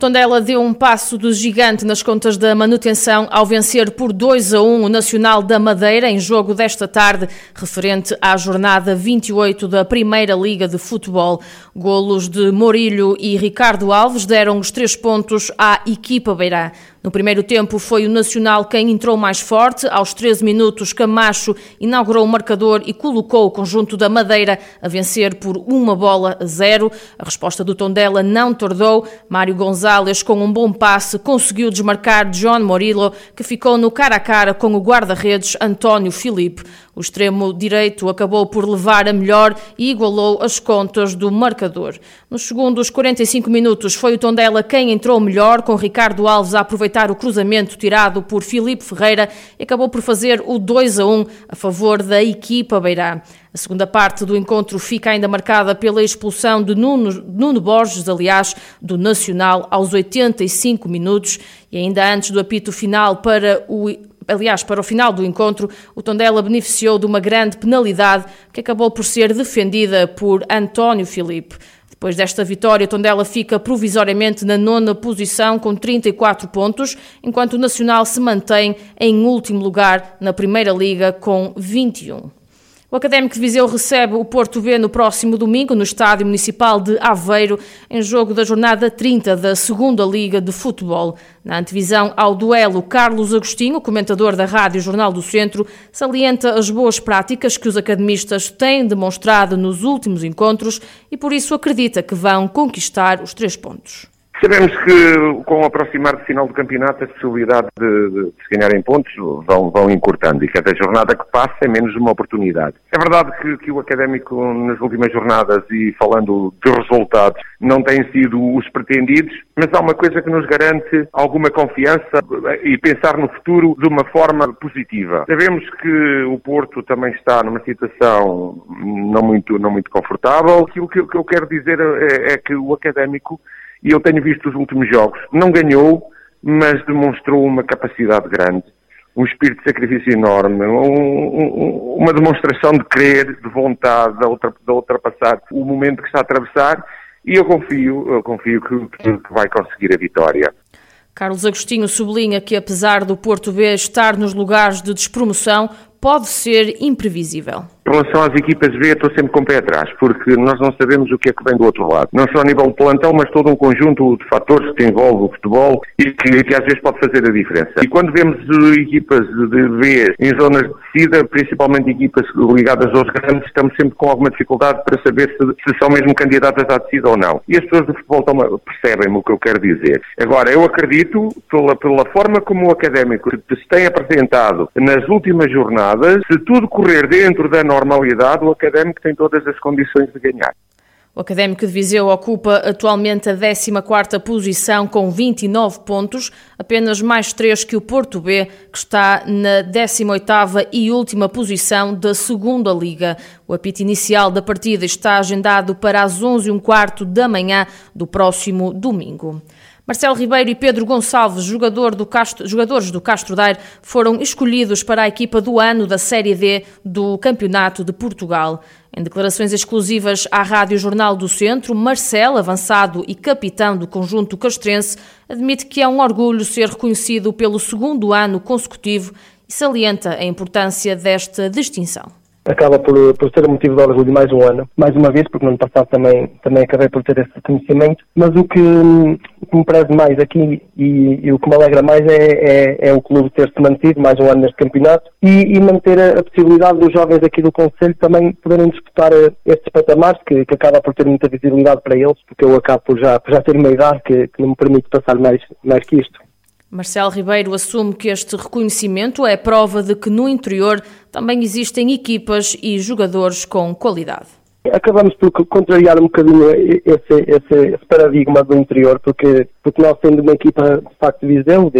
Tondela deu um passo de gigante nas contas da manutenção ao vencer por 2 a 1 o Nacional da Madeira em jogo desta tarde, referente à jornada 28 da Primeira Liga de Futebol. Golos de Morilho e Ricardo Alves deram os três pontos à equipa beirã. No primeiro tempo foi o Nacional quem entrou mais forte. Aos 13 minutos, Camacho inaugurou o marcador e colocou o conjunto da Madeira a vencer por uma bola a zero. A resposta do Tondela não tardou. Mário Gonzalez, com um bom passe, conseguiu desmarcar John Morillo, que ficou no cara a cara com o guarda-redes António Filipe. O extremo direito acabou por levar a melhor e igualou as contas do marcador. Nos segundos 45 minutos foi o Tondela quem entrou melhor, com Ricardo Alves a aproveitar o cruzamento tirado por Filipe Ferreira e acabou por fazer o 2 a 1 a favor da equipa beirã. A segunda parte do encontro fica ainda marcada pela expulsão de Nuno, Nuno Borges, aliás, do Nacional, aos 85 minutos e ainda antes do apito final para o aliás, para o final do encontro, o Tondela beneficiou de uma grande penalidade que acabou por ser defendida por António Filipe. Depois desta vitória, Tondela fica provisoriamente na nona posição com 34 pontos, enquanto o Nacional se mantém em último lugar na Primeira Liga com 21. O Académico de Viseu recebe o Porto B no próximo domingo no Estádio Municipal de Aveiro, em jogo da jornada 30 da Segunda Liga de Futebol. Na antevisão ao duelo, Carlos Agostinho, comentador da Rádio Jornal do Centro, salienta as boas práticas que os academistas têm demonstrado nos últimos encontros e por isso acredita que vão conquistar os três pontos. Sabemos que com o aproximar do final do campeonato as possibilidades de, de, se ganharem pontos vão, vão encurtando e cada jornada que passa é menos uma oportunidade. É verdade que, que, o Académico nas últimas jornadas e falando de resultados não tem sido os pretendidos, mas há uma coisa que nos garante alguma confiança e pensar no futuro de uma forma positiva. Sabemos que o Porto também está numa situação não muito, não muito confortável. O que, que eu quero dizer é, é que o Académico e eu tenho visto os últimos jogos. Não ganhou, mas demonstrou uma capacidade grande, um espírito de sacrifício enorme, um, um, uma demonstração de querer, de vontade, de, ultra, de ultrapassar o momento que está a atravessar. E eu confio, eu confio que, que vai conseguir a vitória. Carlos Agostinho sublinha que, apesar do Porto B estar nos lugares de despromoção, pode ser imprevisível. Em relação às equipas B, estou sempre com o pé atrás, porque nós não sabemos o que é que vem do outro lado. Não só a nível de plantão, mas todo um conjunto de fatores que envolve o futebol e que, que às vezes pode fazer a diferença. E quando vemos eh, equipas de B em zonas de descida, principalmente equipas ligadas aos grandes, estamos sempre com alguma dificuldade para saber se, se são mesmo candidatas à descida ou não. E as pessoas do futebol percebem-me o que eu quero dizer. Agora, eu acredito, pela, pela forma como o académico se tem apresentado nas últimas jornadas, se tudo correr dentro da normalidade, o Académico tem todas as condições de ganhar. O Académico de Viseu ocupa atualmente a 14ª posição com 29 pontos, apenas mais 3 que o Porto B, que está na 18ª e última posição da segunda Liga. O apito inicial da partida está agendado para as 11h15 da manhã do próximo domingo. Marcelo Ribeiro e Pedro Gonçalves, jogador do Castro, jogadores do Castro Daire, foram escolhidos para a equipa do ano da Série D do Campeonato de Portugal. Em declarações exclusivas à Rádio Jornal do Centro, Marcelo, avançado e capitão do conjunto castrense, admite que é um orgulho ser reconhecido pelo segundo ano consecutivo e salienta a importância desta distinção acaba por, por ser um motivo de orgulho mais um ano, mais uma vez, porque no ano passado também, também acabei por ter esse reconhecimento, mas o que, o que me preze mais aqui e, e, o que me alegra mais é, é, é, o clube ter-se mantido mais um ano neste campeonato e, e manter a, a, possibilidade dos jovens aqui do Conselho também poderem disputar eh, estes patamares, que, que acaba por ter muita visibilidade para eles, porque eu acabo por já, por já ter uma idade que, que não me permite passar mais, mais que isto. Marcelo Ribeiro assume que este reconhecimento é prova de que no interior também existem equipas e jogadores com qualidade. Acabamos por contrariar um bocadinho esse, esse, esse paradigma do interior, porque, porque nós tendo uma equipa de facto de Viseu,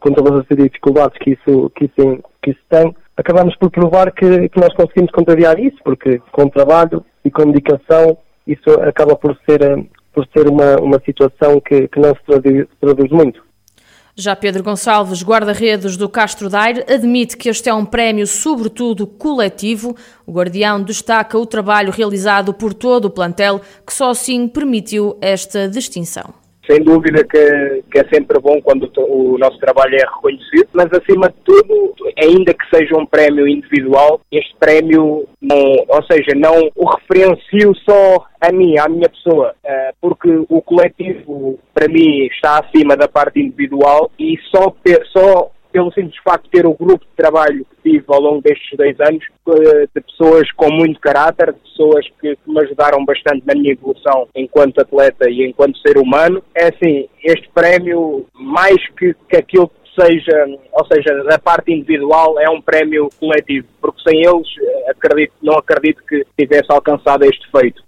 com todas as dificuldades que isso, que isso, que isso tem, acabamos por provar que, que nós conseguimos contrariar isso, porque com trabalho e com dedicação isso acaba por ser, por ser uma, uma situação que, que não se traduz, traduz muito. Já Pedro Gonçalves, guarda-redes do Castro Daire, admite que este é um prémio sobretudo coletivo. O Guardião destaca o trabalho realizado por todo o plantel, que só assim permitiu esta distinção sem dúvida que, que, é sempre bom quando o, nosso trabalho é reconhecido, mas acima de tudo, ainda que seja um prémio individual, este prémio, não, ou seja, não o referencio só a mim, à minha pessoa, eh, porque o coletivo, para mim, está acima da parte individual e só, só pelo simples facto de ter o grupo de trabalho tive ao longo destes dois anos, eh, de pessoas com muito caráter, de pessoas que, que, me ajudaram bastante na minha evolução enquanto atleta e enquanto ser humano. É assim, este prémio, mais que, que aquilo que seja, ou seja, da parte individual, é um prémio coletivo, porque sem eles, eh, acredito, não acredito que tivesse alcançado este feito.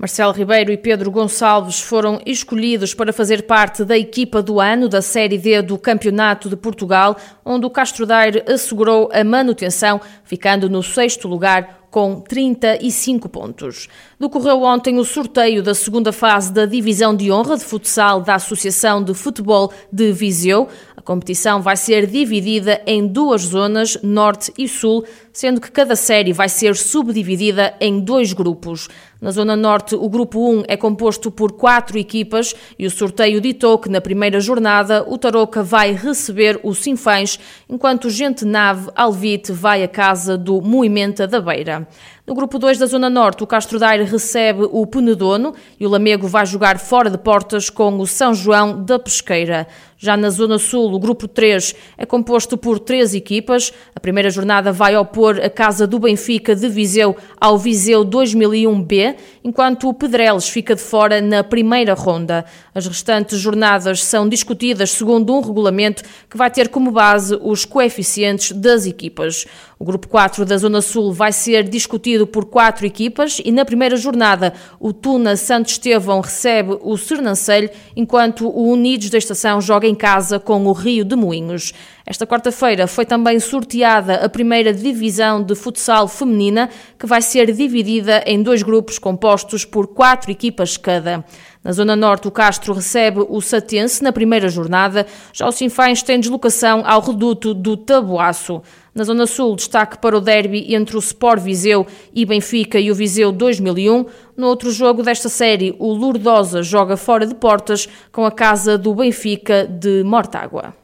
Marcelo Ribeiro e Pedro Gonçalves foram escolhidos para fazer parte da equipa do ano da Série D do Campeonato de Portugal, onde o Castro Daire assegurou a manutenção, ficando no sexto lugar com 35 pontos. Decorreu ontem o sorteio da segunda fase da Divisão de Honra de Futsal da Associação de Futebol de Viseu. A competição vai ser dividida em duas zonas, Norte e Sul, sendo que cada série vai ser subdividida em dois grupos. Na Zona Norte, o Grupo 1 é composto por quatro equipas e o sorteio ditou que na primeira jornada o Tarouca vai receber o Sinfãs, enquanto Gente Nave Alvite vai à casa do Moimenta da Beira. No grupo 2 da Zona Norte, o Castro Daire recebe o Penedono e o Lamego vai jogar fora de portas com o São João da Pesqueira. Já na Zona Sul, o grupo 3 é composto por três equipas. A primeira jornada vai opor a Casa do Benfica de Viseu ao Viseu 2001B, enquanto o Pedreles fica de fora na primeira ronda. As restantes jornadas são discutidas segundo um regulamento que vai ter como base os coeficientes das equipas. O grupo 4 da Zona Sul vai ser discutido por quatro equipas e na primeira jornada o Tuna Santo Estevão recebe o Sernancelho, enquanto o Unidos da Estação joga em casa com o Rio de Moinhos. Esta quarta-feira foi também sorteada a primeira divisão de futsal feminina, que vai ser dividida em dois grupos compostos por quatro equipas cada. Na Zona Norte, o Castro recebe o Satense na primeira jornada, já o Sinfãs tem deslocação ao reduto do Taboaço. Na Zona Sul, destaque para o derby entre o Sport Viseu e Benfica e o Viseu 2001. No outro jogo desta série, o Lourdosa joga fora de portas com a casa do Benfica de Mortágua.